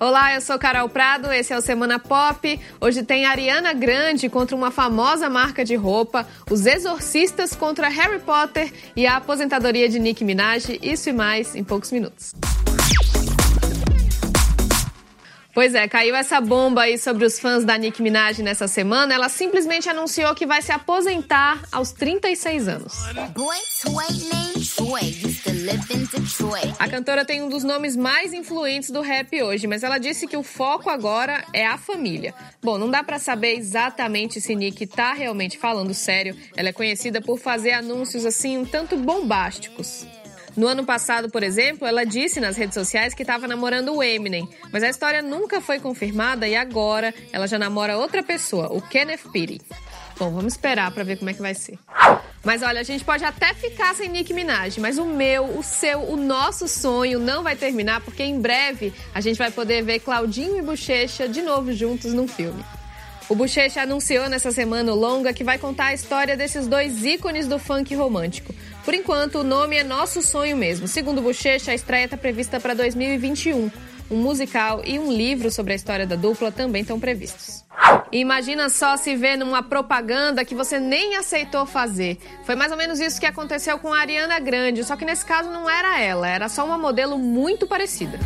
Olá, eu sou Carol Prado, esse é o Semana Pop. Hoje tem Ariana Grande contra uma famosa marca de roupa, os exorcistas contra Harry Potter e a aposentadoria de Nicki Minaj, isso e mais em poucos minutos. Pois é, caiu essa bomba aí sobre os fãs da Nicki Minaj nessa semana. Ela simplesmente anunciou que vai se aposentar aos 36 anos. A cantora tem um dos nomes mais influentes do rap hoje, mas ela disse que o foco agora é a família. Bom, não dá para saber exatamente se Nicki tá realmente falando sério. Ela é conhecida por fazer anúncios assim um tanto bombásticos. No ano passado, por exemplo, ela disse nas redes sociais que estava namorando o Eminem, mas a história nunca foi confirmada e agora ela já namora outra pessoa, o Kenneth Petty. Bom, vamos esperar para ver como é que vai ser. Mas olha, a gente pode até ficar sem Nick Minaj, mas o meu, o seu, o nosso sonho não vai terminar porque em breve a gente vai poder ver Claudinho e Bochecha de novo juntos num filme. O Bochecha anunciou nessa semana longa que vai contar a história desses dois ícones do funk romântico. Por enquanto, o nome é Nosso Sonho mesmo. Segundo Bochecha, a estreia está prevista para 2021. Um musical e um livro sobre a história da dupla também estão previstos. Imagina só se ver numa propaganda que você nem aceitou fazer. Foi mais ou menos isso que aconteceu com a Ariana Grande, só que nesse caso não era ela, era só uma modelo muito parecida.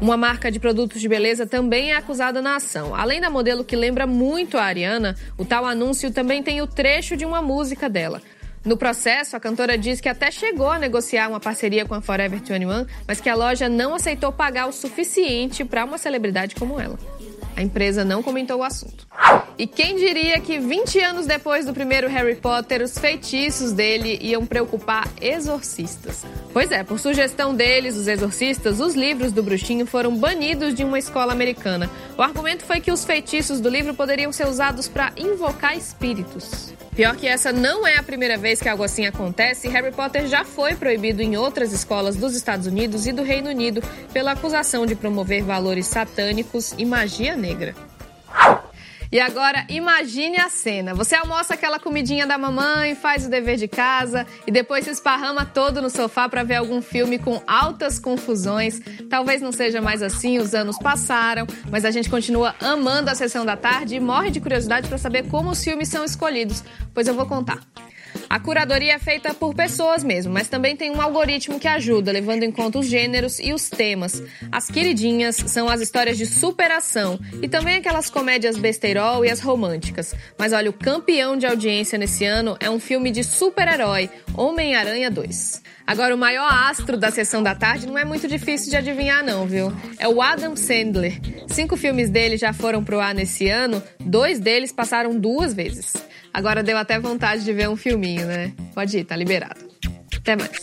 Uma marca de produtos de beleza também é acusada na ação. Além da modelo que lembra muito a Ariana, o tal anúncio também tem o trecho de uma música dela. No processo, a cantora diz que até chegou a negociar uma parceria com a Forever 21, mas que a loja não aceitou pagar o suficiente para uma celebridade como ela. A empresa não comentou o assunto. E quem diria que 20 anos depois do primeiro Harry Potter, os feitiços dele iam preocupar exorcistas? Pois é, por sugestão deles, os exorcistas, os livros do bruxinho foram banidos de uma escola americana. O argumento foi que os feitiços do livro poderiam ser usados para invocar espíritos. Pior que essa não é a primeira vez que algo assim acontece, Harry Potter já foi proibido em outras escolas dos Estados Unidos e do Reino Unido pela acusação de promover valores satânicos e magia negra. E agora imagine a cena. Você almoça aquela comidinha da mamãe, faz o dever de casa e depois se esparrama todo no sofá para ver algum filme com altas confusões. Talvez não seja mais assim, os anos passaram, mas a gente continua amando a sessão da tarde e morre de curiosidade para saber como os filmes são escolhidos. Pois eu vou contar. A curadoria é feita por pessoas mesmo, mas também tem um algoritmo que ajuda, levando em conta os gêneros e os temas. As queridinhas são as histórias de superação e também aquelas comédias besteirol e as românticas. Mas olha, o campeão de audiência nesse ano é um filme de super-herói, Homem-Aranha 2. Agora, o maior astro da sessão da tarde não é muito difícil de adivinhar, não, viu? É o Adam Sandler. Cinco filmes dele já foram pro ar nesse ano, dois deles passaram duas vezes. Agora deu até vontade de ver um filminho, né? Pode ir, tá liberado. Até mais.